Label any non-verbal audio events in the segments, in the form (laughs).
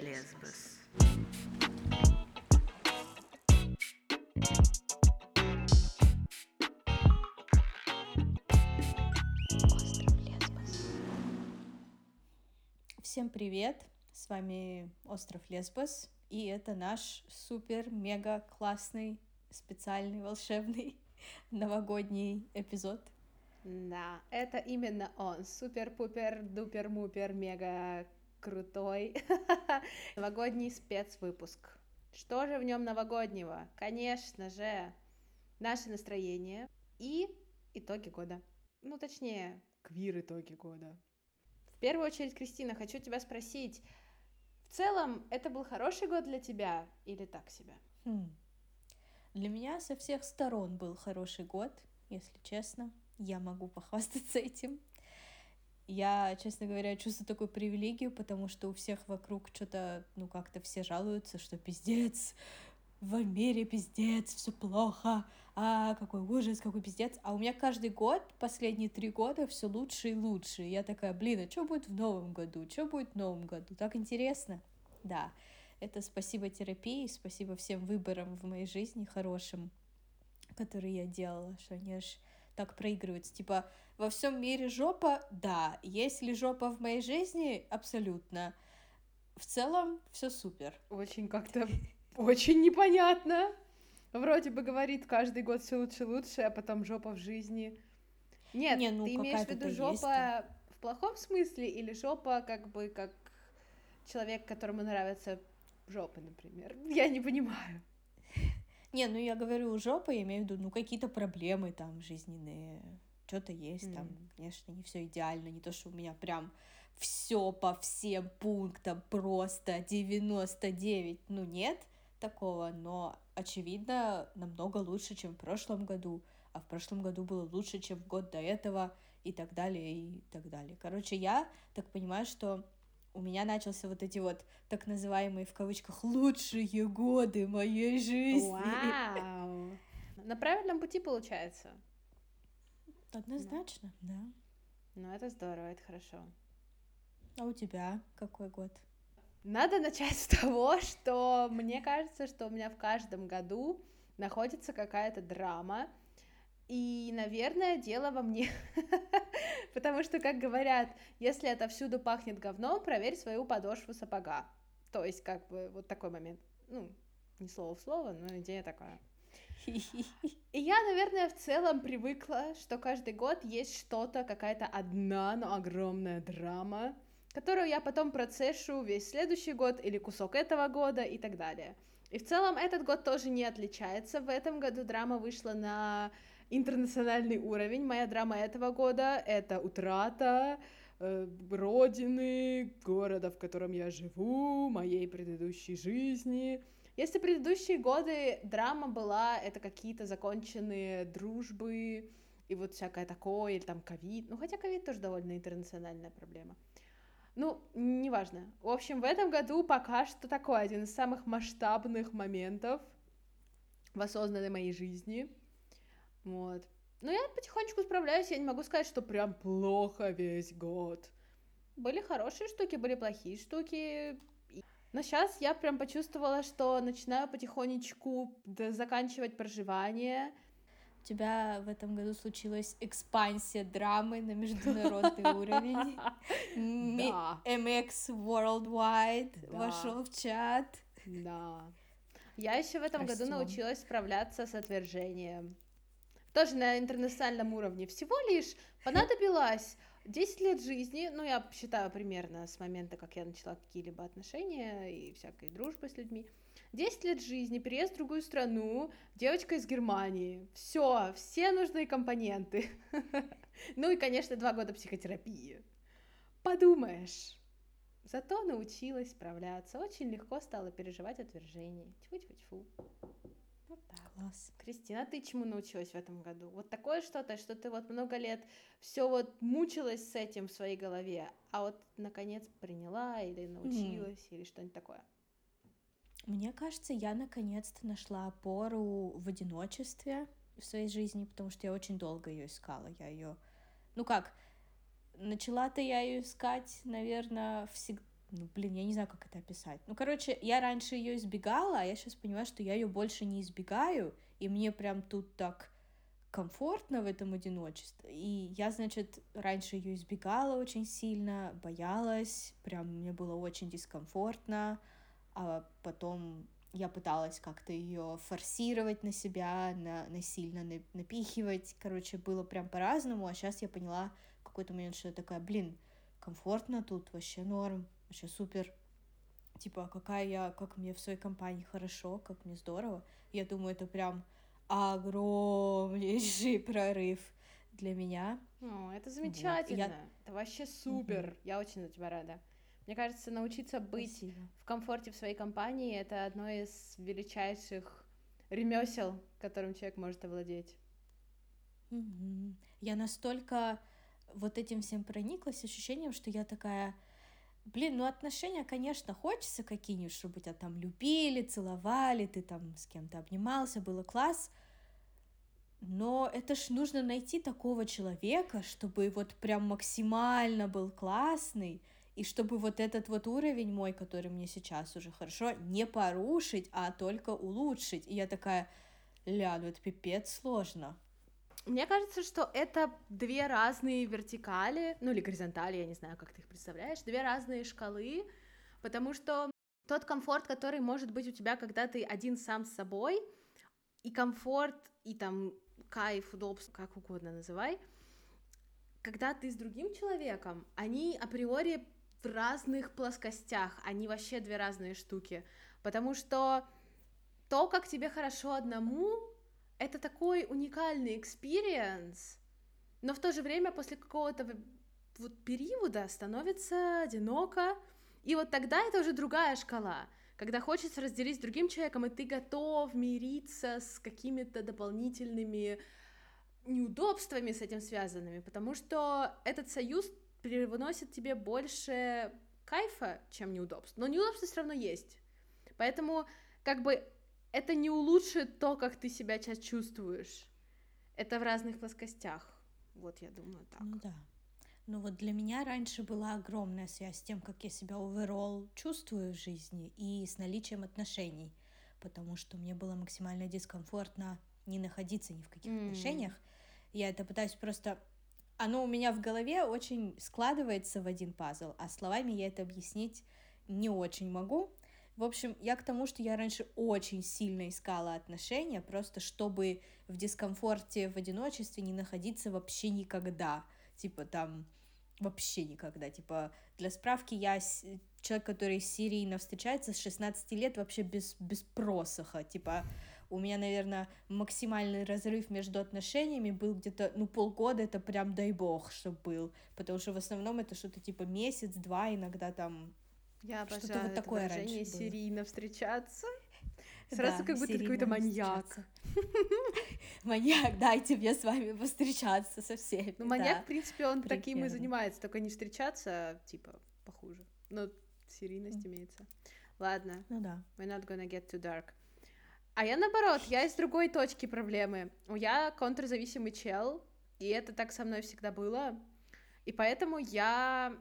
Лесбос. Всем привет! С вами Остров Лесбос, и это наш супер-мега классный, специальный, волшебный (laughs) новогодний эпизод. Да, это именно он. Супер-пупер, дупер-мупер, мега крутой (laughs) новогодний спецвыпуск. Что же в нем новогоднего? Конечно же, наше настроение и итоги года. Ну, точнее, квир-итоги года. В первую очередь, Кристина, хочу тебя спросить, в целом, это был хороший год для тебя или так себе? Хм. Для меня со всех сторон был хороший год, если честно. Я могу похвастаться (laughs) этим. Я, честно говоря, чувствую такую привилегию, потому что у всех вокруг что-то, ну, как-то все жалуются, что пиздец, в мире пиздец, все плохо, а какой ужас, какой пиздец. А у меня каждый год, последние три года, все лучше и лучше. Я такая, блин, а что будет в новом году? Что будет в новом году? Так интересно. Да, это спасибо терапии, спасибо всем выборам в моей жизни хорошим, которые я делала, что они аж так проигрываются. Типа, во всем мире жопа, да. Есть ли жопа в моей жизни? Абсолютно. В целом, все супер. Очень как-то очень непонятно. Вроде бы говорит каждый год все лучше и лучше, а потом жопа в жизни. Нет, Не, ну, ты имеешь в виду жопа в плохом смысле или жопа как бы как человек, которому нравятся жопы, например? Я не понимаю. Не, ну я говорю жопа, я имею в виду, ну какие-то проблемы там жизненные, что-то есть mm. там, конечно, не все идеально, не то, что у меня прям все по всем пунктам просто 99, ну нет, такого, но, очевидно, намного лучше, чем в прошлом году, а в прошлом году было лучше, чем в год до этого, и так далее, и так далее. Короче, я так понимаю, что у меня начался вот эти вот так называемые в кавычках лучшие годы моей жизни. Вау! На правильном пути получается. Однозначно, да. да. Ну, это здорово, это хорошо. А у тебя какой год? Надо начать с того, что мне кажется, что у меня в каждом году находится какая-то драма, и, наверное, дело во мне. (laughs) Потому что, как говорят, если это всюду пахнет говном, проверь свою подошву сапога. То есть, как бы, вот такой момент. Ну, не слово в слово, но идея такая. (laughs) И я, наверное, в целом привыкла, что каждый год есть что-то, какая-то одна, но огромная драма, которую я потом процесшу весь следующий год или кусок этого года и так далее. И в целом этот год тоже не отличается. В этом году драма вышла на интернациональный уровень. Моя драма этого года — это утрата э, родины, города, в котором я живу, моей предыдущей жизни. Если предыдущие годы драма была, это какие-то законченные дружбы и вот всякое такое, или там ковид, ну хотя ковид тоже довольно интернациональная проблема — ну, неважно. В общем, в этом году пока что такой один из самых масштабных моментов в осознанной моей жизни. Вот. Но я потихонечку справляюсь, я не могу сказать, что прям плохо весь год. Были хорошие штуки, были плохие штуки. Но сейчас я прям почувствовала, что начинаю потихонечку заканчивать проживание, у тебя в этом году случилась экспансия драмы на международный (laughs) уровень. MX Worldwide вошел в чат. Да. Я еще в этом году научилась справляться с отвержением. Тоже на интернациональном уровне. Всего лишь понадобилось 10 лет жизни, ну, я считаю примерно с момента, как я начала какие-либо отношения и всякой дружбы с людьми. 10 лет жизни, переезд в другую страну, девочка из Германии. Все, все нужные компоненты. (laughs) Ну и, конечно, два года психотерапии. Подумаешь. Зато научилась справляться. Очень легко стала переживать отвержение. Тьфу-тьфу-тьфу. Вот так. Класс. Кристина, ты чему научилась в этом году? Вот такое что-то, что ты вот много лет все вот мучилась с этим в своей голове, а вот наконец приняла или научилась mm. или что-нибудь такое? Мне кажется, я наконец-то нашла опору в одиночестве в своей жизни, потому что я очень долго ее искала. Я ее, ну как, начала-то я ее искать, наверное, всегда ну, блин, я не знаю, как это описать. Ну, короче, я раньше ее избегала, а я сейчас понимаю, что я ее больше не избегаю, и мне прям тут так комфортно в этом одиночестве. И я, значит, раньше ее избегала очень сильно, боялась, прям мне было очень дискомфортно, а потом я пыталась как-то ее форсировать на себя, на, насильно напихивать. Короче, было прям по-разному, а сейчас я поняла в какой-то момент, что я такая, блин, комфортно тут, вообще норм, вообще супер. Типа, какая я, как мне в своей компании хорошо, как мне здорово. Я думаю, это прям огромнейший (laughs) прорыв для меня. О, это замечательно. Вот. Я... Это вообще супер. Угу. Я очень за тебя рада. Мне кажется, научиться быть Спасибо. в комфорте в своей компании это одно из величайших ремесел, которым человек может овладеть. Угу. Я настолько вот этим всем прониклась, ощущением, что я такая, блин, ну отношения, конечно, хочется какие-нибудь, чтобы тебя там любили, целовали, ты там с кем-то обнимался, было класс, но это ж нужно найти такого человека, чтобы вот прям максимально был классный, и чтобы вот этот вот уровень мой, который мне сейчас уже хорошо, не порушить, а только улучшить. И я такая, ля, ну это пипец сложно. Мне кажется, что это две разные вертикали, ну или горизонтали, я не знаю, как ты их представляешь, две разные шкалы, потому что тот комфорт, который может быть у тебя, когда ты один сам с собой, и комфорт, и там кайф, удобство, как угодно называй, когда ты с другим человеком, они априори в разных плоскостях, они вообще две разные штуки, потому что то, как тебе хорошо одному, это такой уникальный experience, но в то же время после какого-то вот периода становится одиноко, и вот тогда это уже другая шкала, когда хочется разделить с другим человеком, и ты готов мириться с какими-то дополнительными неудобствами с этим связанными, потому что этот союз привносит тебе больше кайфа, чем неудобств, но неудобства все равно есть, поэтому как бы это не улучшит то, как ты себя сейчас чувствуешь. Это в разных плоскостях. Вот я думаю так. Ну да. Ну вот для меня раньше была огромная связь с тем, как я себя overall чувствую в жизни и с наличием отношений, потому что мне было максимально дискомфортно не находиться ни в каких mm. отношениях. Я это пытаюсь просто... Оно у меня в голове очень складывается в один пазл, а словами я это объяснить не очень могу. В общем, я к тому, что я раньше очень сильно искала отношения, просто чтобы в дискомфорте, в одиночестве не находиться вообще никогда. Типа там вообще никогда. Типа для справки я человек, который серийно встречается с 16 лет вообще без, без просоха. Типа у меня, наверное, максимальный разрыв между отношениями был где-то, ну, полгода, это прям дай бог, чтобы был, потому что в основном это что-то типа месяц-два, иногда там я обожаю Что-то вот такое это выражение раньше серийно было. встречаться. Сразу да, как будто какой-то маньяк. (laughs) Маньяк, дайте мне с вами встречаться со всеми. Ну, маньяк, в принципе, он таким и занимается, только не встречаться, а, типа, похуже. Но серийность имеется. Ладно. Ну да. We're not gonna get too dark. А я наоборот, я из другой точки проблемы. Я контрзависимый чел, и это так со мной всегда было. И поэтому я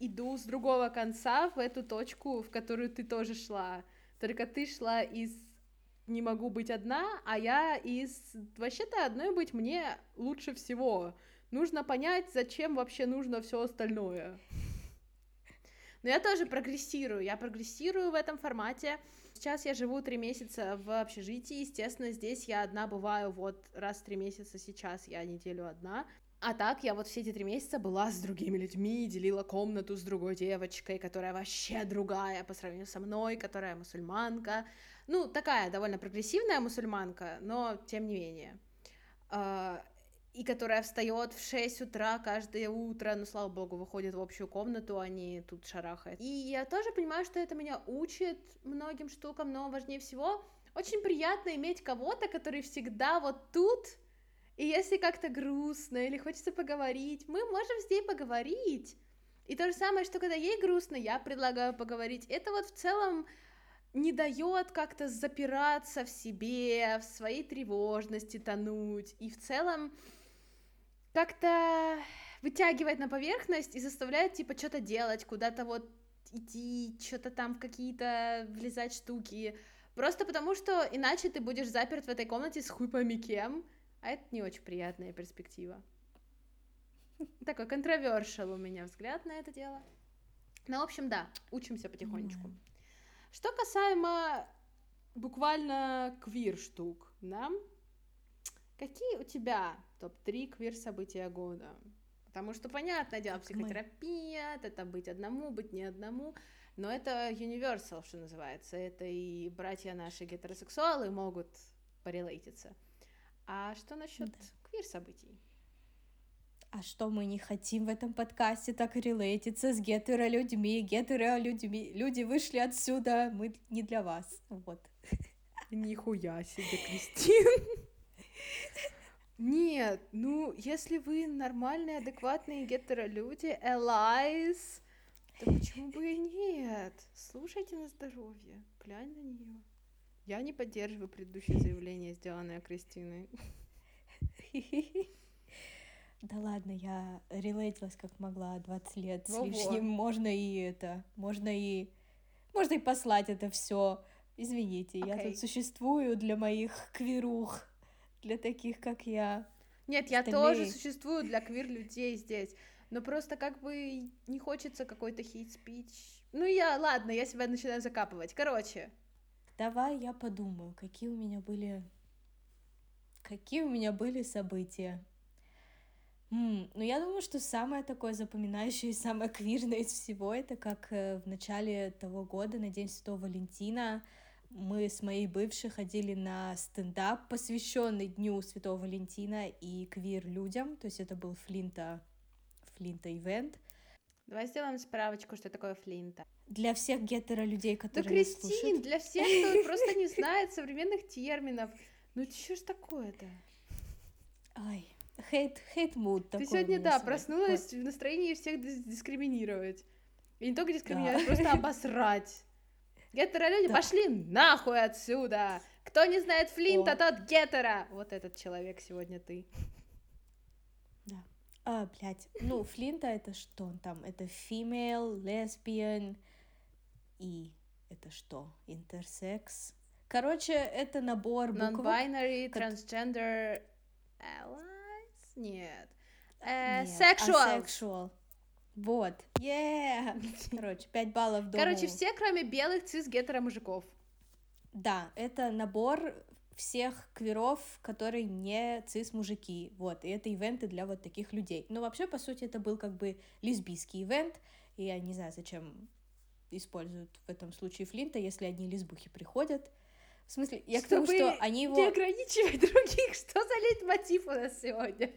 иду с другого конца в эту точку, в которую ты тоже шла. Только ты шла из не могу быть одна, а я из вообще-то одной быть мне лучше всего. Нужно понять, зачем вообще нужно все остальное. Но я тоже прогрессирую, я прогрессирую в этом формате. Сейчас я живу три месяца в общежитии, естественно, здесь я одна бываю вот раз в три месяца, сейчас я неделю одна. А так я вот все эти три месяца была с другими людьми, делила комнату с другой девочкой, которая вообще другая по сравнению со мной, которая мусульманка. Ну, такая довольно прогрессивная мусульманка, но тем не менее. А, и которая встает в 6 утра каждое утро, ну, слава богу, выходит в общую комнату, а не тут шарахает. И я тоже понимаю, что это меня учит многим штукам, но важнее всего, очень приятно иметь кого-то, который всегда вот тут, и если как-то грустно или хочется поговорить, мы можем с ней поговорить. И то же самое, что когда ей грустно, я предлагаю поговорить. Это вот в целом не дает как-то запираться в себе, в своей тревожности тонуть. И в целом как-то вытягивает на поверхность и заставляет, типа, что-то делать, куда-то вот идти, что-то там в какие-то влезать штуки. Просто потому, что иначе ты будешь заперт в этой комнате с хуй пойми кем, а это не очень приятная перспектива. Такой контровершил у меня взгляд на это дело. Ну, в общем, да, учимся потихонечку. Что касаемо буквально квир штук, да? Какие у тебя топ-3 квир события года? Потому что, понятное дело, психотерапия, это быть одному, быть не одному, но это universal, что называется. Это и братья наши гетеросексуалы могут порелейтиться. А что насчет да. квир событий? А что мы не хотим в этом подкасте так релейтиться с гетеро-людьми, гетеро-людьми? Люди вышли отсюда, мы не для вас. Вот. (laughs) Нихуя себе, Кристин. Нет, ну, если вы нормальные, адекватные гетеро-люди, allies, то почему бы и нет? Слушайте на здоровье, глянь на нее. Я не поддерживаю предыдущее заявление, сделанное Кристиной. Да ладно, я релейтилась как могла 20 лет с лишним. Можно и это, можно и... Можно и послать это все. Извините, я тут существую для моих квирух, для таких, как я. Нет, я тоже существую для квир-людей здесь. Но просто как бы не хочется какой-то хейт-спич. Ну я, ладно, я себя начинаю закапывать. Короче. Давай я подумаю, какие у меня были... Какие у меня были события. Mm, ну, я думаю, что самое такое запоминающее и самое квирное из всего это как э, в начале того года, на День Святого Валентина, мы с моей бывшей ходили на стендап, посвященный Дню Святого Валентина и квир-людям. То есть это был Флинта, Флинта ивент. Давай сделаем справочку, что такое Флинта. Для всех гетеро-людей, которые Да, Кристин, слушают. для всех, кто просто не (laughs) знает современных терминов. Ну, что ж такое-то? Ай, хейт, хейт муд Ты сегодня, да, проснулась в настроении всех дискриминировать. И не только дискриминировать, просто обосрать. Гетеро-люди, пошли нахуй отсюда! Кто не знает Флинта, тот гетера! Вот этот человек сегодня ты. Да. А, блядь. Ну, Флинта это что он там? Это female, lesbian и это что? Интерсекс? Короче, это набор буквок. Non-binary, как... transgender, allies? Нет. Uh, Нет. Sexual. Asexual. Вот. Yeah! (laughs) Короче, 5 баллов дому. Короче, все, кроме белых цис-гетеро мужиков. Да, это набор всех квиров, которые не цис-мужики. Вот, и это ивенты для вот таких людей. Но вообще, по сути, это был как бы лесбийский ивент, и я не знаю, зачем используют в этом случае Флинта, если одни лесбухи приходят. В смысле, я Чтобы к тому, что они его... не ограничивать других. Что за лейтмотив у нас сегодня?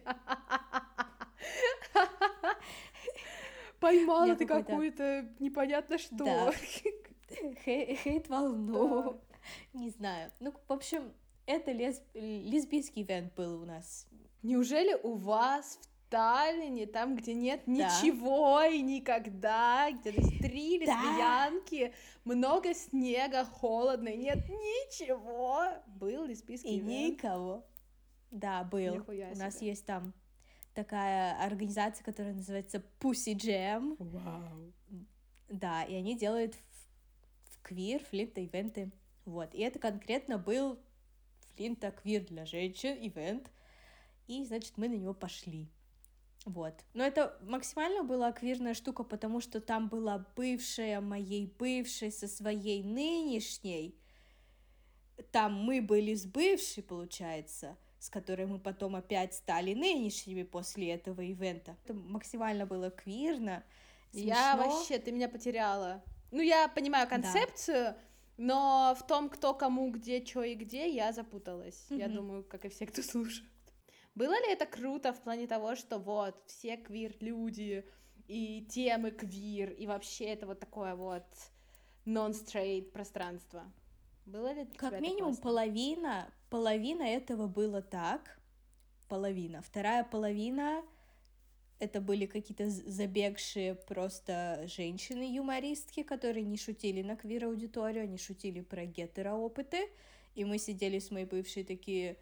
Поймала ты какую-то непонятно что. Да. (laughs) Хейт-волну. Да. Не знаю. Ну, в общем, это лесб... лесбийский ивент был у нас. Неужели у вас в Таллине, там, где нет да. ничего и никогда, где есть три лесбиянки, да. много снега, холодно, и нет ничего, был лесбийский и ивент. никого. Да, был. Нихуя у нас есть там такая организация, которая называется Pussy Jam. Вау. Да, и они делают в, в квир, флинта, ивенты. Вот, и это конкретно был флинта квир для женщин, ивент. И, значит, мы на него пошли. Вот. Но это максимально была квирная штука, потому что там была бывшая моей бывшей со своей нынешней. Там мы были с бывшей, получается с которой мы потом опять стали нынешними после этого ивента. Это максимально было квирно. Смешно. Я вообще, ты меня потеряла. Ну, я понимаю концепцию, да. но в том, кто кому, где, что и где, я запуталась. Mm-hmm. Я думаю, как и все, кто слушает. Было ли это круто в плане того, что вот все квир-люди и темы квир, и вообще это вот такое вот non-straight пространство? Было ли Как минимум половина, половина этого было так, половина. Вторая половина это были какие-то забегшие просто женщины-юмористки, которые не шутили на квир-аудиторию, они шутили про гетеро-опыты, и мы сидели с моей бывшей такие,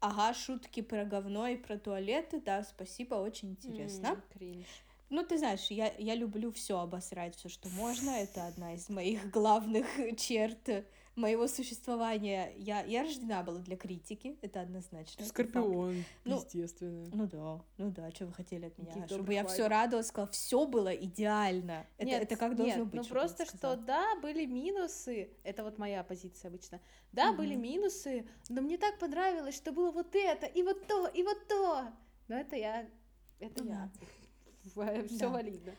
ага, шутки про говно и про туалеты, да, спасибо, очень интересно. Mm, Ну, ты знаешь, я, я люблю все обосрать, все, что можно. Это одна из моих (laughs) главных черт моего существования. Я, я рождена была для критики, это однозначно. Скорпион. Ну, естественно. Ну да, ну да, что вы хотели от меня? Никаких Чтобы я все радовалась, сказала, все было идеально. Это, Нет, это как должно нет, быть. Ну просто что да, были минусы. Это вот моя позиция обычно. Да, были Мгм. минусы, но мне так понравилось, что было вот это, и вот то, и вот то. Но это я. Это Ну я. Все Да. валидно.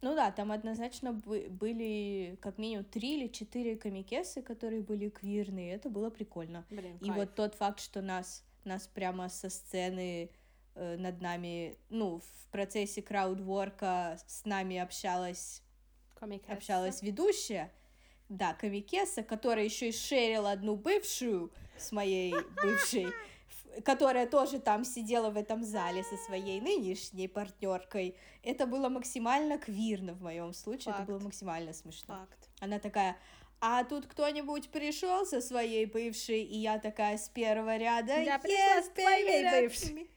Ну да, там однозначно бы- были как минимум три или четыре комикесы, которые были квирные. Это было прикольно. Блин, И вот тот факт, что нас, нас прямо со сцены э, над нами, ну, в процессе краудворка с нами общалась, общалась ведущая, да, комикеса, которая еще и шерила одну бывшую с моей (laughs) бывшей, которая тоже там сидела в этом зале со своей нынешней партнеркой. Это было максимально квирно в моем случае, это было Факт. максимально смешно. Факт. Она такая, а тут кто-нибудь пришел со своей бывшей, и я такая с первого ряда. Я пришла с «Yes, твоей бывшей». that's me».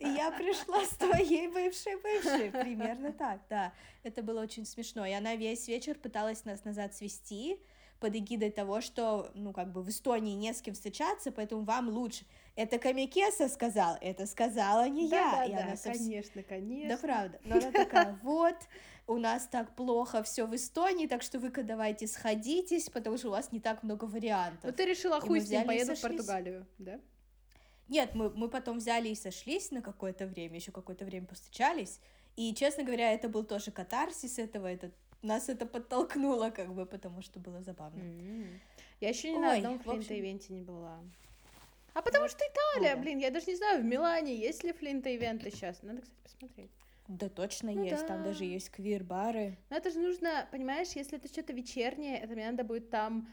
И я пришла с твоей бывшей бывшей, примерно так, да. Это было очень смешно. И она весь вечер пыталась нас назад свести под эгидой того, что, ну, как бы в Эстонии не с кем встречаться, поэтому вам лучше. Это Камикеса сказал, это сказала не я. Да, И да, она да, совсем- конечно, конечно. да, правда. Но она такая, (laughs) вот, у нас так плохо все в Эстонии, так что вы-ка давайте сходитесь, потому что у вас не так много Ну вариантов. ты решила хуй с ним, поеду в. Португалию, да? Нет, мы, мы потом взяли и сошлись на какое-то время, еще какое-то время повстречались. И, честно говоря, это был тоже катарсис этого, это, нас это подтолкнуло, как бы, потому что было забавно. М. Я еще ни на одном общем- флинта-ивенте не была. А потому что Италия, блин, я даже не знаю, в Милане есть ли флинта-ивенты сейчас. Надо, кстати, посмотреть. Да точно Ну есть, там да. даже есть квир-бары. Но это же нужно, понимаешь, если это что-то вечернее, это мне надо будет там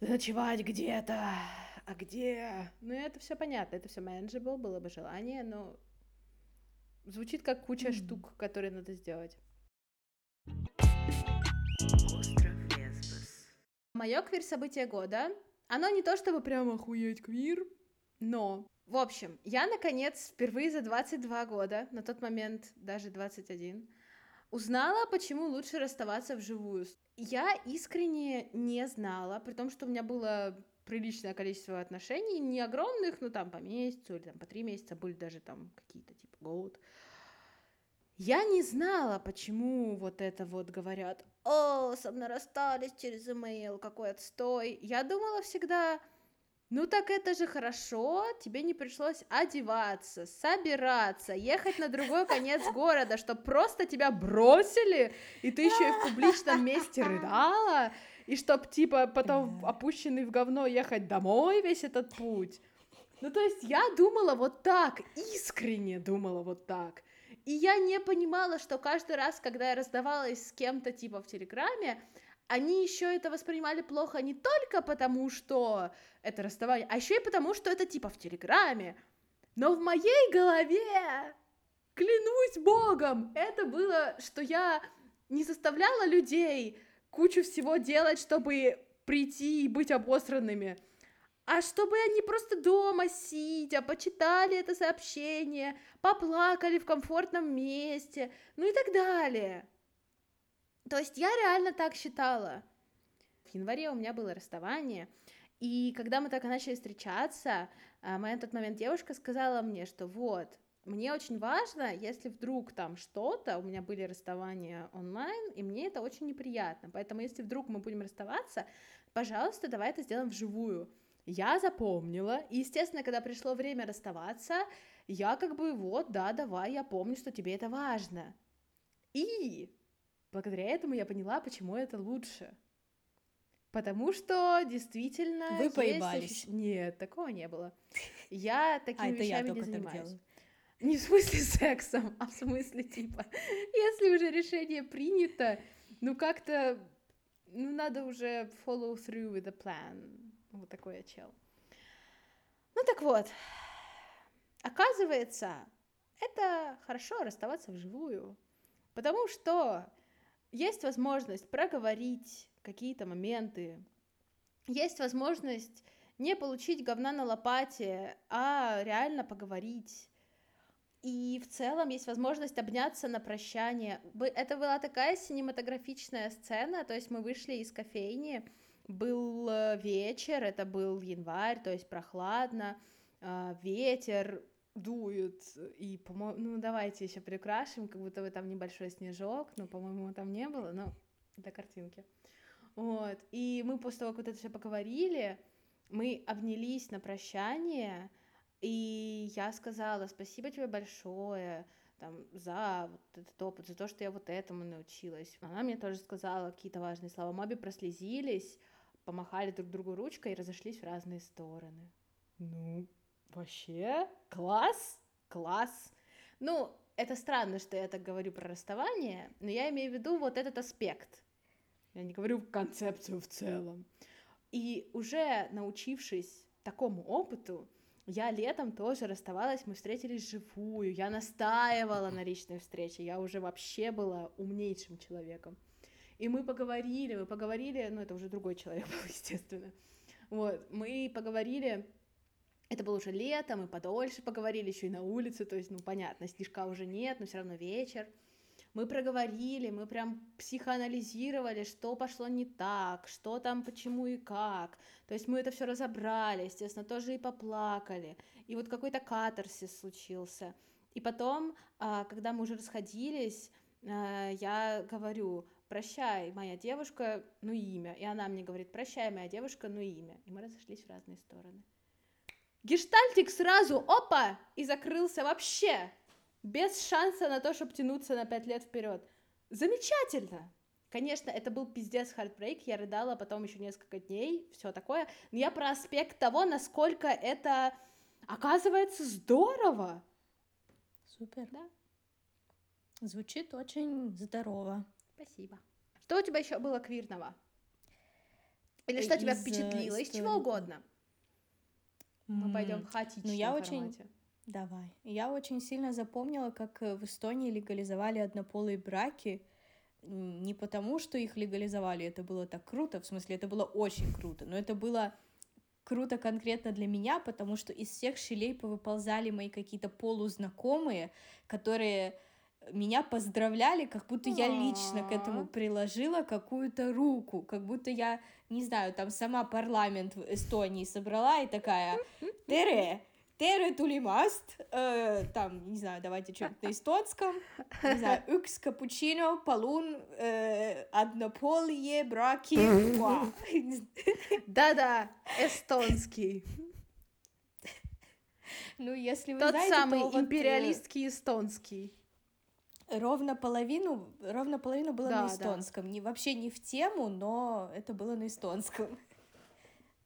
ночевать где-то. А где? Ну, это все понятно, это все manageable, было бы желание, но звучит как куча М. штук, которые надо сделать. Мое квир-событие года, оно не то чтобы прям охуеть квир, но... В общем, я, наконец, впервые за 22 года, на тот момент даже 21, узнала, почему лучше расставаться вживую. Я искренне не знала, при том, что у меня было приличное количество отношений, не огромных, ну там по месяцу или там по три месяца, были даже там какие-то типа год. Я не знала, почему вот это вот говорят, о, со мной расстались через имейл, какой отстой. Я думала всегда, ну так это же хорошо, тебе не пришлось одеваться, собираться, ехать на другой конец (laughs) города, что просто тебя бросили, и ты еще и в публичном месте рыдала, и чтоб типа потом опущенный в говно ехать домой весь этот путь. Ну то есть я думала вот так, искренне думала вот так. И я не понимала, что каждый раз, когда я раздавалась с кем-то типа в Телеграме, они еще это воспринимали плохо не только потому, что это расставание, а еще и потому, что это типа в Телеграме. Но в моей голове, клянусь богом, это было, что я не заставляла людей кучу всего делать, чтобы прийти и быть обосранными, а чтобы они просто дома сидя, почитали это сообщение, поплакали в комфортном месте, ну и так далее. То есть я реально так считала. В январе у меня было расставание, и когда мы только начали встречаться, а, моя на тот момент девушка сказала мне, что вот, мне очень важно, если вдруг там что-то, у меня были расставания онлайн, и мне это очень неприятно, поэтому если вдруг мы будем расставаться, пожалуйста, давай это сделаем вживую. Я запомнила, и, естественно, когда пришло время расставаться, я как бы, вот, да, давай, я помню, что тебе это важно. И благодаря этому я поняла, почему это лучше. Потому что действительно... Вы поебались. ощущ- Нет, такого не было. (laughs) Я такими А, это я вещами не занимаюсь. Не в смысле сексом, а в смысле типа, (laughs) если уже решение принято, ну как-то, ну надо уже follow through with the plan. Вот такой я чел. Ну так вот, оказывается, это хорошо расставаться вживую, потому что есть возможность проговорить какие-то моменты, есть возможность не получить говна на лопате, а реально поговорить. и в целом есть возможность обняться на прощание. Это была такая синематографичная сцена, то есть мы вышли из кофейни, был э, вечер, это был январь, то есть прохладно, а, ветер дует, и, по-моему, ну давайте еще прикрашим, как будто бы там небольшой снежок, но, по-моему, там не было, но для картинки. Вот, и мы после того, как вот это все поговорили, мы обнялись на прощание, и я сказала спасибо тебе большое там, за вот этот опыт, за то, что я вот этому научилась. Она мне тоже сказала какие-то важные слова. Мы обе прослезились, помахали друг другу ручкой и разошлись в разные стороны. Ну, вообще, класс, класс. Ну, это странно, что я так говорю про расставание, но я имею в виду вот этот аспект. Я не говорю концепцию в целом. И уже научившись такому опыту, я летом тоже расставалась, мы встретились живую, я настаивала на личной встрече, я уже вообще была умнейшим человеком. И мы поговорили, мы поговорили, ну это уже другой человек был, (laughs) естественно. Вот, мы поговорили, это было уже лето, мы подольше поговорили, еще и на улице, то есть, ну понятно, снежка уже нет, но все равно вечер мы проговорили, мы прям психоанализировали, что пошло не так, что там, почему и как. То есть мы это все разобрали, естественно, тоже и поплакали. И вот какой-то катарсис случился. И потом, а, когда мы уже расходились, а, я говорю, прощай, моя девушка, ну имя. И она мне говорит, прощай, моя девушка, ну имя. И мы разошлись в разные стороны. Гештальтик сразу, опа, и закрылся вообще без шанса на то, чтобы тянуться на пять лет вперед. Замечательно! Конечно, это был пиздец хардбрейк, я рыдала потом еще несколько дней, все такое, но я про аспект того, насколько это оказывается здорово. Супер. Да. Звучит очень здорово. Спасибо. Что у тебя еще было квирного? Или что Из тебя впечатлило? Из чего угодно. Мы пойдем в хаотичном ну, я формате. очень Давай. Я очень сильно запомнила, как э, в Эстонии легализовали однополые браки. Не потому, что их легализовали, это было так круто, в смысле, это было очень круто, но это было круто конкретно для меня, потому что из всех щелей повыползали мои какие-то полузнакомые, которые меня поздравляли, как будто я лично к этому приложила какую-то руку, как будто я, не знаю, там сама парламент в Эстонии собрала и такая, Тере, Tere tulimast, äh, там, не знаю, давайте что-нибудь на эстонском, не знаю, üks капучино, palun äh, однополые браки. (laughs) Да-да, эстонский. Ну, если вы Тот знаете, самый то империалистский вот, эстонский. Ровно половину, ровно половину было да, на эстонском. Да. Не, вообще не в тему, но это было на эстонском. (laughs)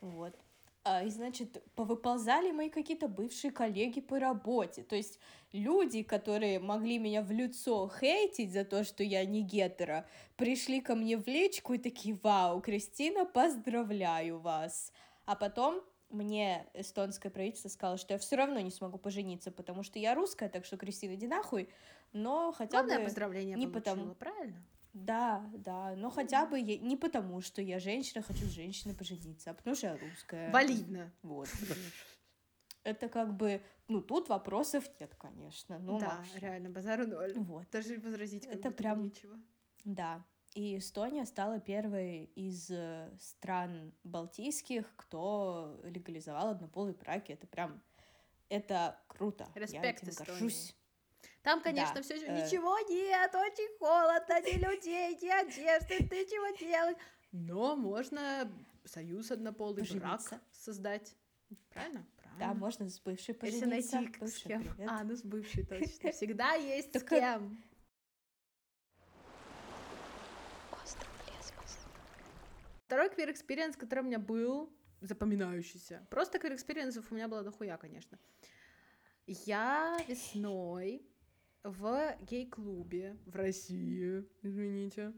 Вот. А, и, значит, повыползали мои какие-то бывшие коллеги по работе. То есть люди, которые могли меня в лицо хейтить за то, что я не гетера, пришли ко мне в личку и такие, вау, Кристина, поздравляю вас. А потом мне эстонское правительство сказало, что я все равно не смогу пожениться, потому что я русская, так что, Кристина, иди нахуй. Но хотя Главное бы... поздравление не получила, потому... правильно? Да, да, но хотя бы я... не потому, что я женщина, хочу с женщиной пожениться, а потому что я русская. Валидно. Вот. Это как бы, ну, тут вопросов нет, конечно. Ну, да, реально, базару ноль. Вот. Даже возразить как Это прям... нечего. Да. И Эстония стала первой из э, стран балтийских, кто легализовал однополые браки. Это прям, это круто. Респект Я этим горжусь. Там, конечно, да. все э... ничего нет, очень холодно, ни людей, ни одежды, ты чего делать. Но можно союз однополый Пожениться. брак создать. Правильно? Правильно. Да, можно с бывшей пожениться. Если найти с кем. А, ну с бывшей точно. (laughs) Всегда есть с кем. Второй queer experience, который у меня был, запоминающийся. Просто queer experience у меня было дохуя, конечно. Я весной в гей-клубе в России, извините,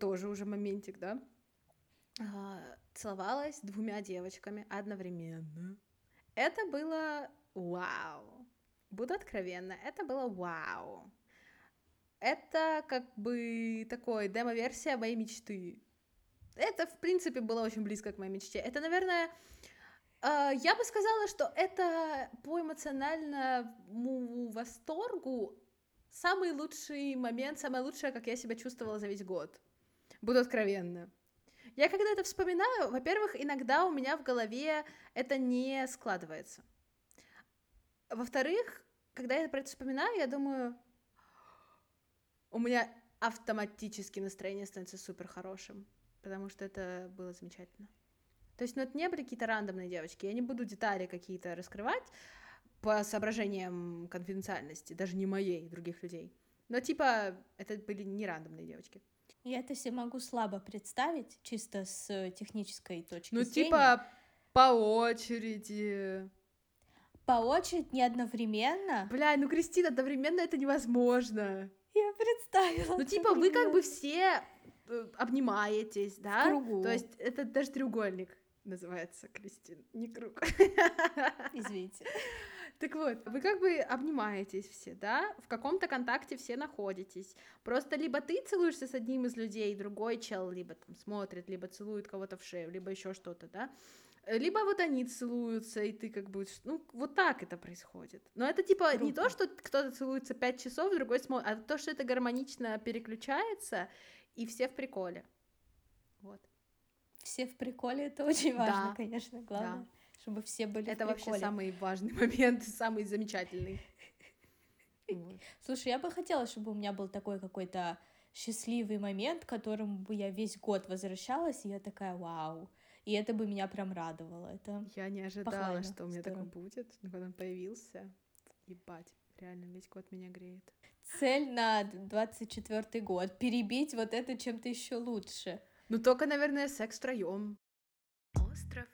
тоже уже моментик, да, а, целовалась двумя девочками одновременно. Это было вау. Буду откровенна, это было вау. Это как бы такой демо-версия моей мечты. Это, в принципе, было очень близко к моей мечте. Это, наверное, А, я бы сказала, что это по эмоциональному восторгу самый лучший момент, самое лучшее, как я себя чувствовала за весь год. Буду откровенна. Я когда это вспоминаю, во-первых, иногда у меня в голове это не складывается. Во-вторых, когда я про это вспоминаю, я думаю, у меня автоматически настроение становится супер хорошим, потому что это было замечательно. То есть, ну, это не были какие-то рандомные девочки, я не буду детали какие-то раскрывать по соображениям конфиденциальности, даже не моей, других людей. Но, типа, это были не рандомные девочки. Я это себе могу слабо представить, чисто с технической точки ну, зрения. Ну, типа, по очереди. По очереди, не одновременно? Бля, ну, Кристина, одновременно это невозможно. Я представила. Ну, типа, вы как бы все обнимаетесь, да? В кругу. То есть это даже треугольник называется, Кристин, не круг. Извините. Так вот, вы как бы обнимаетесь все, да? В каком-то контакте все находитесь. Просто либо ты целуешься с одним из людей, другой чел либо там смотрит, либо целует кого-то в шею, либо еще что-то, да? Либо вот они целуются, и ты как бы, ну, вот так это происходит. Но это типа Круто. не то, что кто-то целуется пять часов, другой смотрит, а то, что это гармонично переключается, и все в приколе. Вот. Все в приколе, это очень важно, да. конечно, главное. Да чтобы все были Это вообще самый важный (laughs) момент, самый замечательный. Слушай, я бы хотела, чтобы у меня был такой какой-то счастливый момент, к которому бы я весь год возвращалась, и я такая, вау. И это бы меня прям радовало. Это я не ожидала, что у меня такое будет, но когда он появился, ебать, реально весь год меня греет. Цель на 24 год — перебить вот это чем-то еще лучше. Ну только, наверное, секс втроем. Остров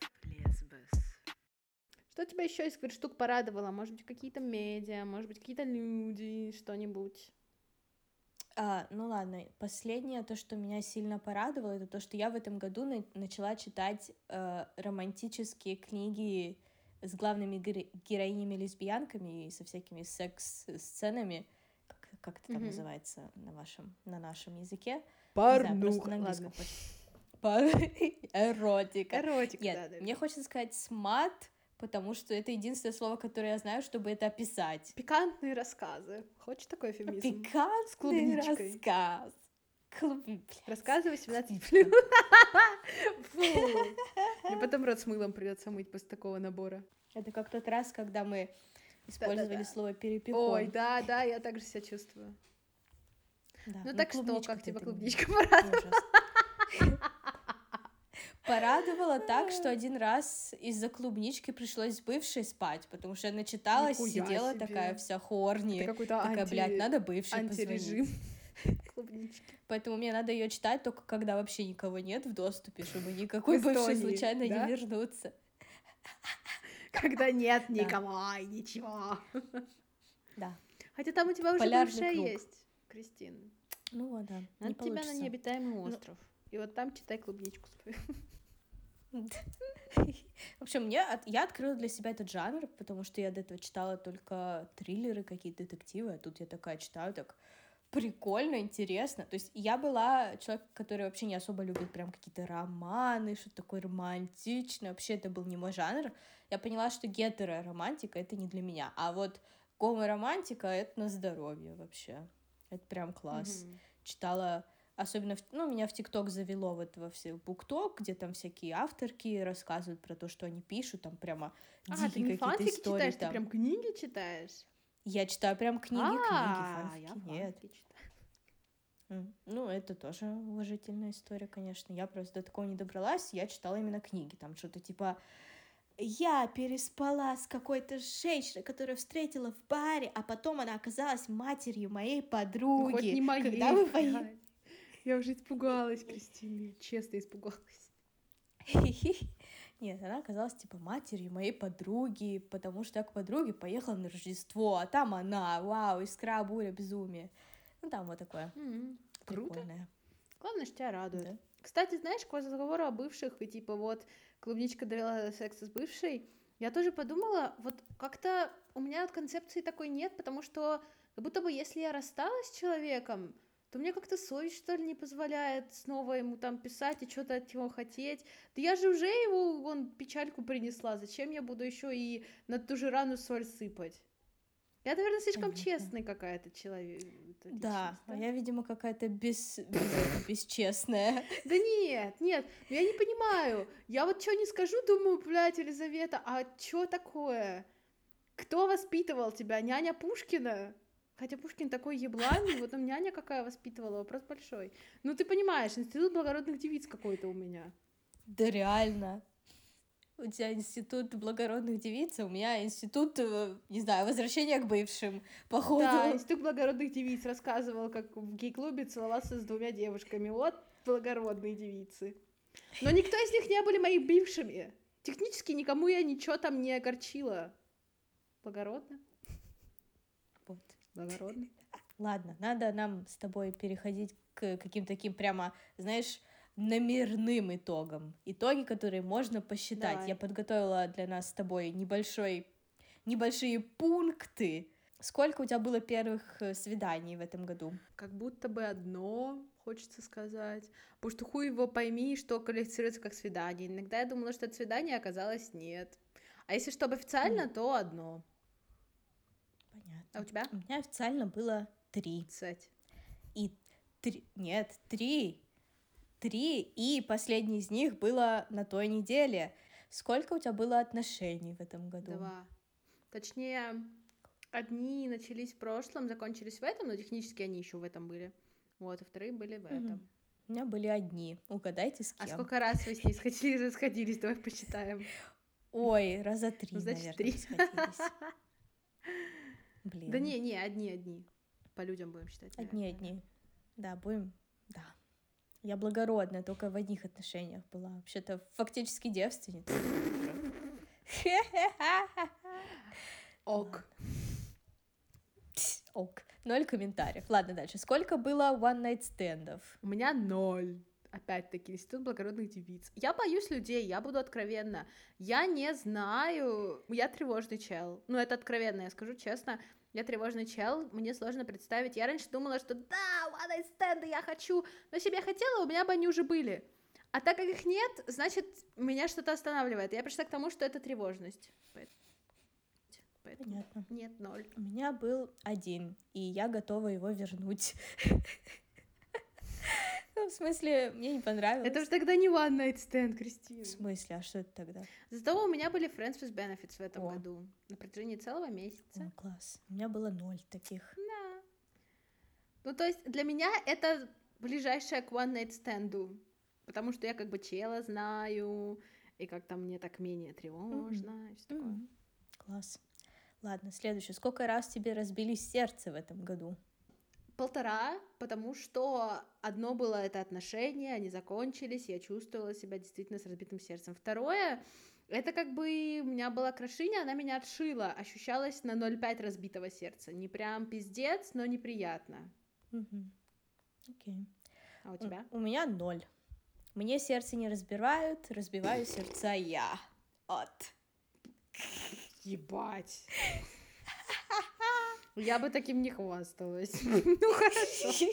что тебя еще из штук порадовало? Может быть, какие-то медиа, может быть, какие-то люди, что-нибудь? А, ну ладно, последнее, то, что меня сильно порадовало, это то, что я в этом году на- начала читать э, романтические книги с главными геро- героинями-лесбиянками и со всякими секс-сценами, как, это там mm-hmm. называется на вашем, на нашем языке. Порнуха, ладно. (laughs) Эротика. Эротика, Нет, да, да. мне хочется сказать смат, потому что это единственное слово, которое я знаю, чтобы это описать. Пикантные рассказы. Хочешь такой феминизм? Пикантный рассказ. Клуб... Рассказывай 18 плюс. (laughs) Мне потом рот с мылом придется мыть после такого набора. Это как тот раз, когда мы использовали слово перепихон. Ой, да, да, я также себя чувствую. Да, ну так что, как тебе клубничка порадовала? Порадовала так, что (laughs) один раз из-за клубнички пришлось бывшей спать, потому что я начиталась, Нихуя сидела себе. такая вся хорни. Это какой-то такая, анти... блядь, надо бывшей антирежим. (laughs) Клубнички. Поэтому мне надо ее читать только когда вообще никого нет в доступе, чтобы никакой бывший случайно да? не вернуться. (laughs) Когда нет никого и ничего. (laughs) Да. Хотя там у тебя уже бывшая есть, Кристин. Ну вот, да. Надо тебя на необитаемый ну, остров. И вот там читай клубничку свою. (laughs) В общем, мне я открыла для себя этот жанр, потому что я до этого читала только триллеры, какие-то детективы, а тут я такая читаю, так прикольно, интересно. То есть я была человек, который вообще не особо любит прям какие-то романы, что-то такое романтичное. Вообще это был не мой жанр. Я поняла, что гетеро-романтика — это не для меня. А вот гомо-романтика — это на здоровье вообще. Это прям класс. Mm-hmm. Читала Особенно, в, ну, меня в ТикТок завело вот во все букток, где там всякие авторки рассказывают про то, что они пишут, там прямо а, дикие какие-то истории. читаешь, там. ты прям книги читаешь? Я читаю прям книги, а, книги, фанфики, нет. Ну, это тоже уважительная история, конечно. Я просто до такого не добралась, я читала именно книги, там что-то типа я переспала с какой-то женщиной, которую встретила в баре, а потом она оказалась матерью моей подруги. Ну, хоть не моей, когда мы (laughs) поехали я уже испугалась, Кристина, честно испугалась. (laughs) Нет, она оказалась типа матерью моей подруги, потому что я к подруге поехала на Рождество, а там она, вау, искра, буря, безумие. Ну там вот такое. Mm-hmm. Круто. Прикольное. Главное, что тебя радует. Да. Кстати, знаешь, к разговору о бывших, и типа вот клубничка довела секса с бывшей, я тоже подумала, вот как-то у меня от концепции такой нет, потому что как будто бы если я рассталась с человеком, то мне как-то совесть, что ли, не позволяет снова ему там писать и что-то от него хотеть. Да я же уже его, он печальку принесла, зачем я буду еще и на ту же рану соль сыпать? Я, наверное, слишком честный какая-то человек. Да, а я, видимо, какая-то без- (laughs) бесчестная. Да нет, нет, ну я не понимаю. Я вот что не скажу, думаю, блядь, Елизавета, а что такое? Кто воспитывал тебя? Няня Пушкина? Хотя Пушкин такой еблан, вот там няня какая воспитывала, вопрос большой. Ну ты понимаешь, институт благородных девиц какой-то у меня. Да реально. У тебя институт благородных девиц, а у меня институт, э, не знаю, возвращения к бывшим, походу. Да, институт благородных девиц рассказывал, как в гей-клубе целовался с двумя девушками. Вот благородные девицы. Но никто из них не были моими бывшими. Технически никому я ничего там не огорчила. Благородно? Вот. Благородно. Ладно, надо нам с тобой переходить к каким-то таким прямо, знаешь, номерным итогам. Итоги, которые можно посчитать. Давай. Я подготовила для нас с тобой небольшой, небольшие пункты. Сколько у тебя было первых э, свиданий в этом году? Как будто бы одно, хочется сказать. Потому что хуй его пойми, что квалифицируется как свидание. Иногда я думала, что это свидание, а оказалось нет. А если чтобы официально, то одно. Понятно. А у тебя? У меня официально было три. Кстати. И три... Нет, три. Три, и последний из них было на той неделе. Сколько у тебя было отношений в этом году? Два. Точнее, одни начались в прошлом, закончились в этом, но технически они еще в этом были. Вот, а вторые были в этом. У меня были одни. Угадайте, с кем. А сколько раз вы с ней сходили, расходились? Давай посчитаем. Ой, раза три, Ну, значит, наверное, три. (laughs) Блин. Да не, не, одни, одни. По людям будем считать. Одни, наверное. одни. Да, будем. Да. Я благородная, только в одних отношениях была. Вообще-то фактически девственница. (laughs) Ок. Ок. Ноль комментариев. Ладно, дальше. Сколько было one-night стендов? У меня ноль. Опять-таки, институт благородных девиц. Я боюсь людей, я буду откровенна. Я не знаю... Я тревожный чел. Ну, это откровенно, я скажу честно. Я тревожный чел, мне сложно представить. Я раньше думала, что да, one night stand я хочу. Но если бы я хотела, у меня бы они уже были. А так как их нет, значит, меня что-то останавливает. Я пришла к тому, что это тревожность. Поэт- Поэтому Понятно. нет, ноль. У меня был один, и я готова его вернуть. (laughs) Ну, в смысле, мне не понравилось. Это же тогда не one night stand, Кристина. В смысле, а что это тогда? Зато у меня были Friends with Benefits в этом О. году. На протяжении целого месяца. О, класс. У меня было ноль таких. Да. Ну, то есть для меня это ближайшее к one night стенду. Потому что я как бы чела знаю, и как-то мне так менее тревожно, и всё такое. М, Класс. Ладно, следующее. Сколько раз тебе разбили сердце в этом году? Полтора, потому что одно было это отношения, они закончились, я чувствовала себя действительно с разбитым сердцем. Второе, это как бы у меня была крашиня, она меня отшила, ощущалось на 0,5 разбитого сердца. Не прям пиздец, но неприятно. Окей. А у У- тебя? У меня ноль. Мне сердце не разбивают, разбиваю сердца я. Вот. Ебать. Я бы таким не хвасталась. (laughs) Ну хорошо.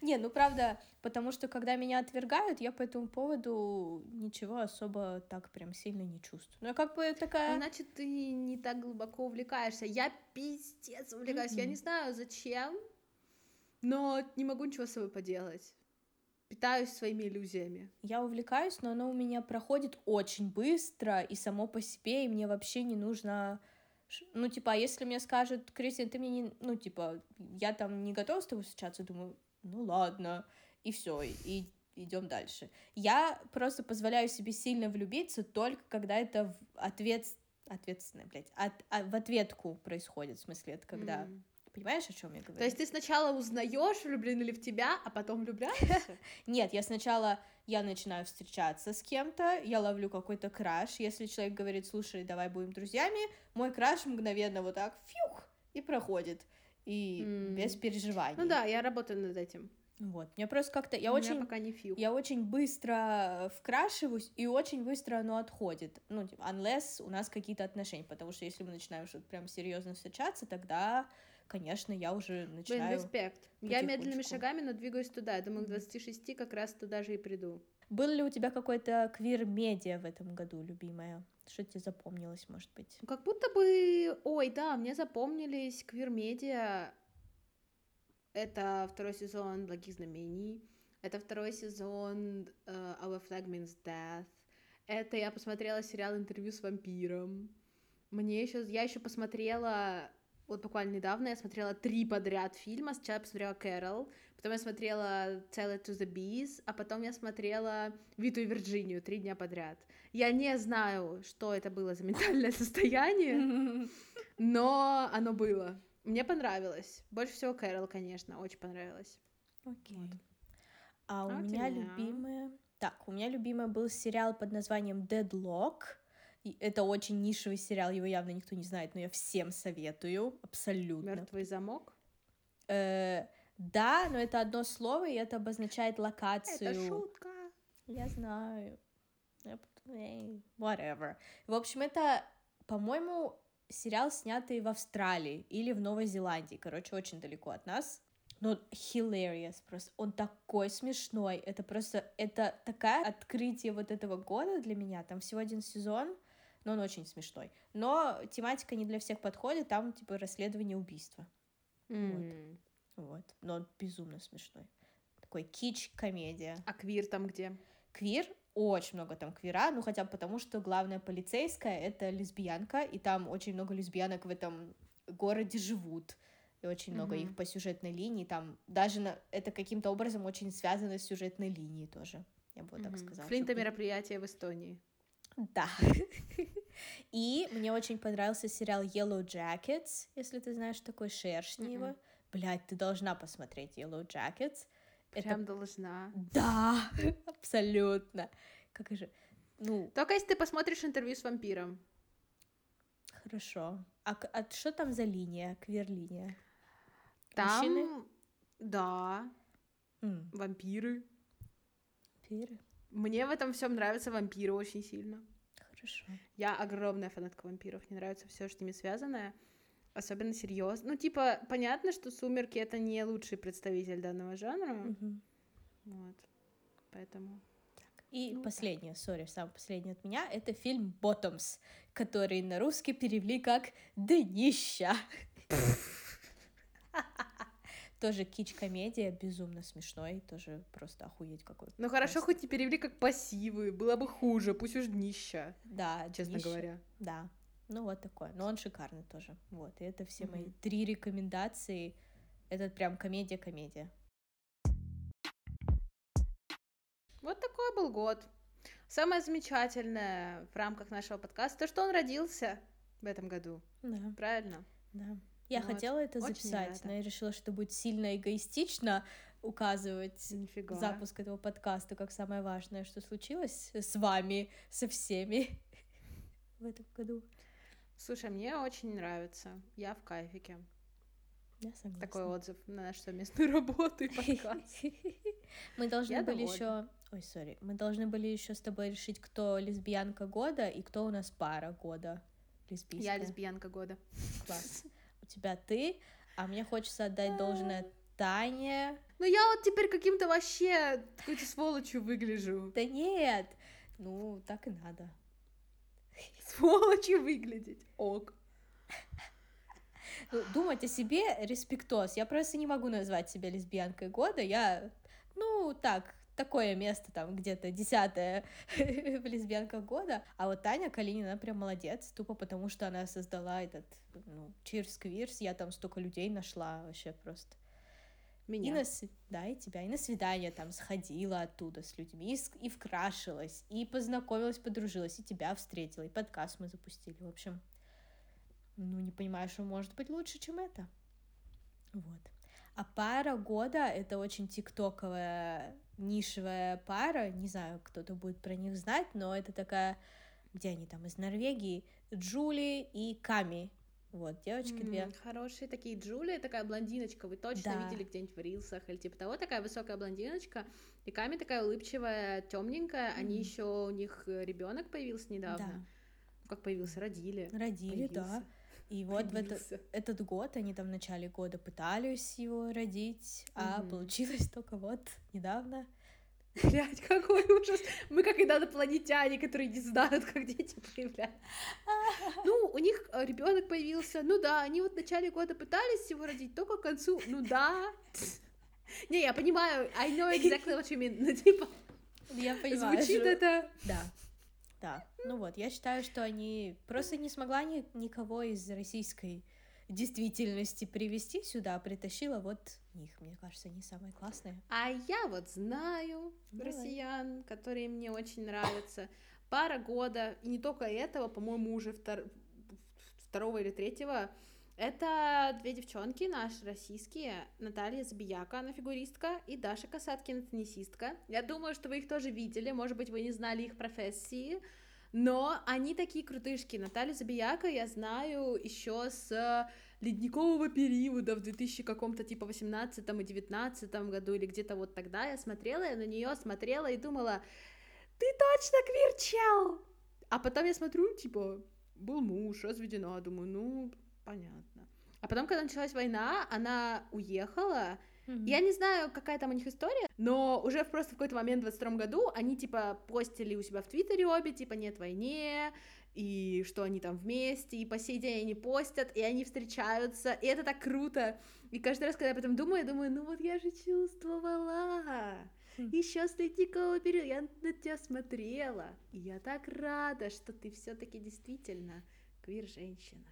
Не, ну правда, потому что когда меня отвергают, я по этому поводу ничего особо так прям сильно не чувствую. Ну, я как бы такая... Значит, ты не так глубоко увлекаешься. Я пиздец увлекаюсь. Я не знаю, зачем, но не могу ничего с собой поделать. Питаюсь своими иллюзиями. Я увлекаюсь, но оно у меня проходит очень быстро и само по себе, и мне вообще не нужно... Ну, типа, а если мне скажут, Кристина, ты мне не... Ну, типа, я там не готова с тобой встречаться, думаю, ну ладно, и все, и идем дальше. Я просто позволяю себе сильно влюбиться только когда это в ответ... Ответственно, блядь, от- а в ответку происходит, в смысле, это когда... М. Понимаешь, о чем я говорю? То есть ты сначала узнаешь, влюблены ли в тебя, а потом влюбляешься? (laughs) Нет, я сначала, я начинаю встречаться с кем-то, я ловлю какой-то краш, если человек говорит, слушай, давай будем друзьями, мой краш мгновенно вот так, фюх, и проходит, и М. без переживаний. Ну да, я работаю над этим. Вот, мне просто как-то, я очень, пока не фью. я очень быстро вкрашиваюсь, и очень быстро оно отходит, ну, типа, unless у нас какие-то отношения, потому что если мы начинаем что-то прям серьезно встречаться, тогда конечно, я уже Блин, начинаю... респект. Я медленными шагами, но двигаюсь туда. Я думаю, к Мгм. 26 как раз туда же и приду. Был ли у тебя какой-то квир-медиа в этом году, любимая? Что тебе запомнилось, может быть? Ну, Как будто бы... Ой, да, мне запомнились квир-медиа. Это второй сезон «Благих знамений». Это второй сезон э, «Our Flag Means Death». Это я посмотрела сериал «Интервью с вампиром». Мне еще... Я еще посмотрела... Вот буквально недавно я смотрела три подряд фильма. Сначала я посмотрела «Кэрол», потом я смотрела «Tell it to the Bees», а потом я смотрела «Виту и Вирджинию» три дня подряд. Я не знаю, что это было за ментальное (laughs) состояние, но оно было. Мне понравилось. Больше всего Кэрол, конечно, очень понравилось. Окей. А у А у меня тебя? любимая... Так, у меня любимый был сериал под названием Deadlock. И это очень нишевый сериал, его явно никто не знает, но я всем советую, абсолютно. Мертвый замок. Э, да, но это одно слово, и это обозначает локацию. Это шутка. Я знаю. Whatever. В общем, это, по-моему, сериал, снятый в Австралии или в Новой Зеландии. Короче, очень далеко от нас. Но hilarious просто. Он такой смешной. Это просто... Это такое открытие вот этого года для меня. Там всего один сезон, но он очень смешной. Но тематика не для всех подходит. Там, типа, расследование убийства. М. Вот. Но он безумно смешной. Такой кич-комедия. А квир там где? Квир, очень много там квира, ну хотя бы потому, что главная полицейская — это лесбиянка, и там очень много лесбиянок в этом городе живут. И очень много Мгм. их по сюжетной линии. Там даже на- это каким-то образом очень связано с сюжетной линией тоже. Я бы вот так Мгм. сказала. Флинта мероприятие в Эстонии. Да. (laughs) И мне очень понравился сериал Yellow Jackets, если ты знаешь такой его. Мгм. Блять, ты должна посмотреть Yellow Jackets. Это Прям должна. Да, (laughs) абсолютно. Как же, ну, Только если ты посмотришь интервью с вампиром. хорошо. А, а что там за линия, квир-линия? Там, Мужчины? да, М, вампиры. Вампиры? Мне в этом всем нравятся вампиры очень сильно. Хорошо. Я огромная фанатка вампиров. Мне нравится все, что с ними связанное. Особенно серьезно. Ну, типа, понятно, что сумерки это не лучший представитель данного жанра. Мгм. Вот. Поэтому. И Ну, последнее, сори, самое последнее от меня, это фильм «Bottoms», который на русский перевели как «Днища». (laughs) Тоже кич-комедия, безумно смешной, тоже просто охуеть какой. Ну хорошо, хоть не перевели как пассивы. Было бы хуже, пусть уж днища, Да, честно «Днище». говоря. Да, ну вот такой. Но он шикарный тоже. Вот, и это все мои Мгм. три рекомендации. Это прям комедия-комедия. Вот такой был год. Самое замечательное в рамках нашего подкаста, то, что он родился в этом году. Да, Правильно? да. Я Вот, хотела это очень записать, но я решила, что будет сильно эгоистично указывать Нифига. запуск этого подкаста как самое важное, что случилось с вами, со всеми (laughs) в этом году. Слушай, мне очень нравится. Я в кайфике. Я согласна. Такой отзыв на нашу совместную (laughs) работу и подкаст. (laughs) Мы должны были еще, ой, сори, мы должны были еще с тобой решить, кто лесбиянка года и кто у нас пара года лесбийская. Я лесбиянка года. Класс. Тебя ты, а мне хочется отдать должное Тане. Ну я вот теперь каким-то вообще какой-то сволочью выгляжу. Да нет, ну так и надо. (laughs) Сволочью выглядеть. Ок. Ну, думать о себе респектос. Я просто не могу назвать себя лесбиянкой года. Я, ну, так, такое место там где-то десятое (laughs) в лесбиянках года. А вот Таня Калинина, прям молодец, тупо потому что она создала этот, ну, Queers. Я там столько людей нашла вообще просто. И Меня. на, св- да, и тебя, и на свидание там сходила оттуда с людьми, и, и вкрашилась, и познакомилась, подружилась, и тебя встретила, и подкаст мы запустили. В общем, ну, не понимаю, что может быть лучше, чем это. Вот. А пара года — это очень тиктоковая, нишевая пара. Не знаю, кто-то будет про них знать, но это такая... Где они там? Из Норвегии. Джули и Ками. Вот, девочки две. М, Хорошие такие. Джулия такая блондиночка. Вы точно Да. видели где-нибудь в рилсах или типа того. Такая высокая блондиночка. И Ками такая улыбчивая, темненькая. Они Мгм. еще у них ребенок появился недавно. Да. Ну, Как появился? Родили. Родили, да. И вот в это, этот год они там в начале года пытались его родить, а Мгм. получилось (laughs) только вот недавно. Блять, какой ужас. Мы как инопланетяне, которые не знают, как дети появляются. (laughs) Ну, у них ребенок появился. Ну да, они вот в начале года пытались его родить, только к концу. Ну да. Не, я понимаю, I know exactly what you mean. Ну, типа, Я понимаю. звучит это... Да. Да. Ну вот, я считаю, что они просто не смогла ни- никого из российской действительности привести сюда, а притащила вот их. Мне кажется, они самые классные. А я вот знаю Давай. россиян, которые мне очень нравятся. Пара года, и не только этого, по-моему, уже втор- второго или третьего. Это две девчонки наши российские, Наталья Забияка, она фигуристка, и Даша Касаткина, теннисистка. Я думаю, что вы их тоже видели, может быть, вы не знали их профессии, но они такие крутышки. Наталью Забияка я знаю еще с ледникового периода в 2000 каком-то типа 18 и 19 году или где-то вот тогда я смотрела, я на нее смотрела и думала, ты точно квирчел! А потом я смотрю, типа, был муж, разведена, думаю, ну, понятно. А потом, когда началась война, она уехала, я не знаю, какая там у них история, но уже просто в какой-то момент в 22 году они, типа, постили у себя в Твиттере обе, типа, нет войне, и что они там вместе, и по сей день они постят, и они встречаются, и это так круто. И каждый раз, когда я об этом думаю, я думаю, ну вот я же чувствовала. Хм. Еще с ледникового периода я на тебя смотрела, и я так рада, что ты все-таки действительно квир-женщина.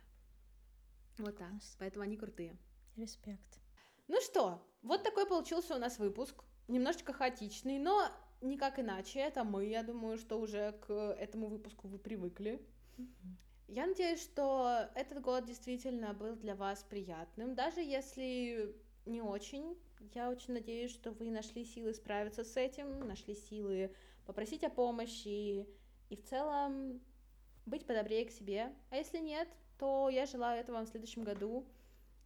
Вот так. Класс. Поэтому они крутые. Респект. Ну что, вот такой получился у нас выпуск. Немножечко хаотичный, но никак иначе. Это мы, я думаю, что уже к этому выпуску вы привыкли. Я надеюсь, что этот год действительно был для вас приятным, даже если не очень. Я очень надеюсь, что вы нашли силы справиться с этим, нашли силы попросить о помощи и в целом быть подобрее к себе. А если нет, то я желаю этого вам в следующем году.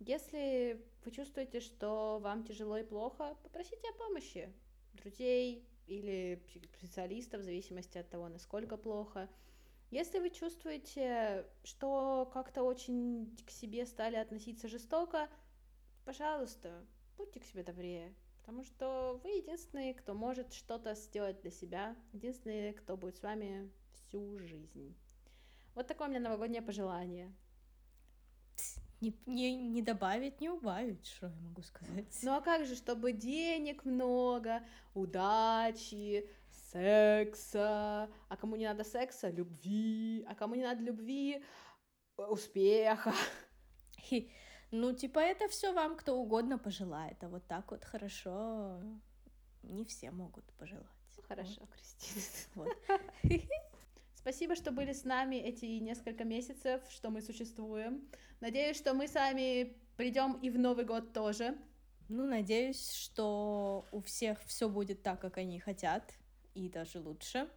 Если вы чувствуете, что вам тяжело и плохо, попросите о помощи друзей или специалистов, в зависимости от того, насколько плохо. Если вы чувствуете, что как-то очень к себе стали относиться жестоко, пожалуйста, будьте к себе добрее, потому что вы единственные, кто может что-то сделать для себя, единственные, кто будет с вами всю жизнь. Вот такое у меня новогоднее пожелание. Не, не, не добавить, не убавить, что я могу сказать. Ну а как же, чтобы денег много, удачи, секса, а кому не надо секса, любви, а кому не надо любви, успеха. Хи. Ну, типа, это все вам кто угодно пожелает, а вот так вот хорошо не все могут пожелать. Хорошо, Кристина. Вот. (laughs) Спасибо, что были с нами эти несколько месяцев, что мы существуем. Надеюсь, что мы сами придем и в Новый год тоже. Ну, надеюсь, что у всех все будет так, как они хотят, и даже лучше.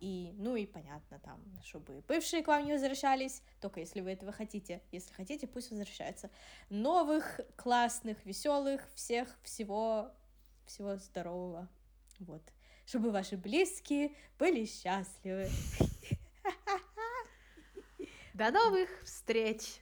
И, ну и понятно, там, чтобы бывшие к вам не возвращались, только если вы этого хотите. Если хотите, пусть возвращаются. Новых, классных, веселых, всех, всего, всего здорового. Вот. Чтобы ваши близкие были счастливы. До новых встреч!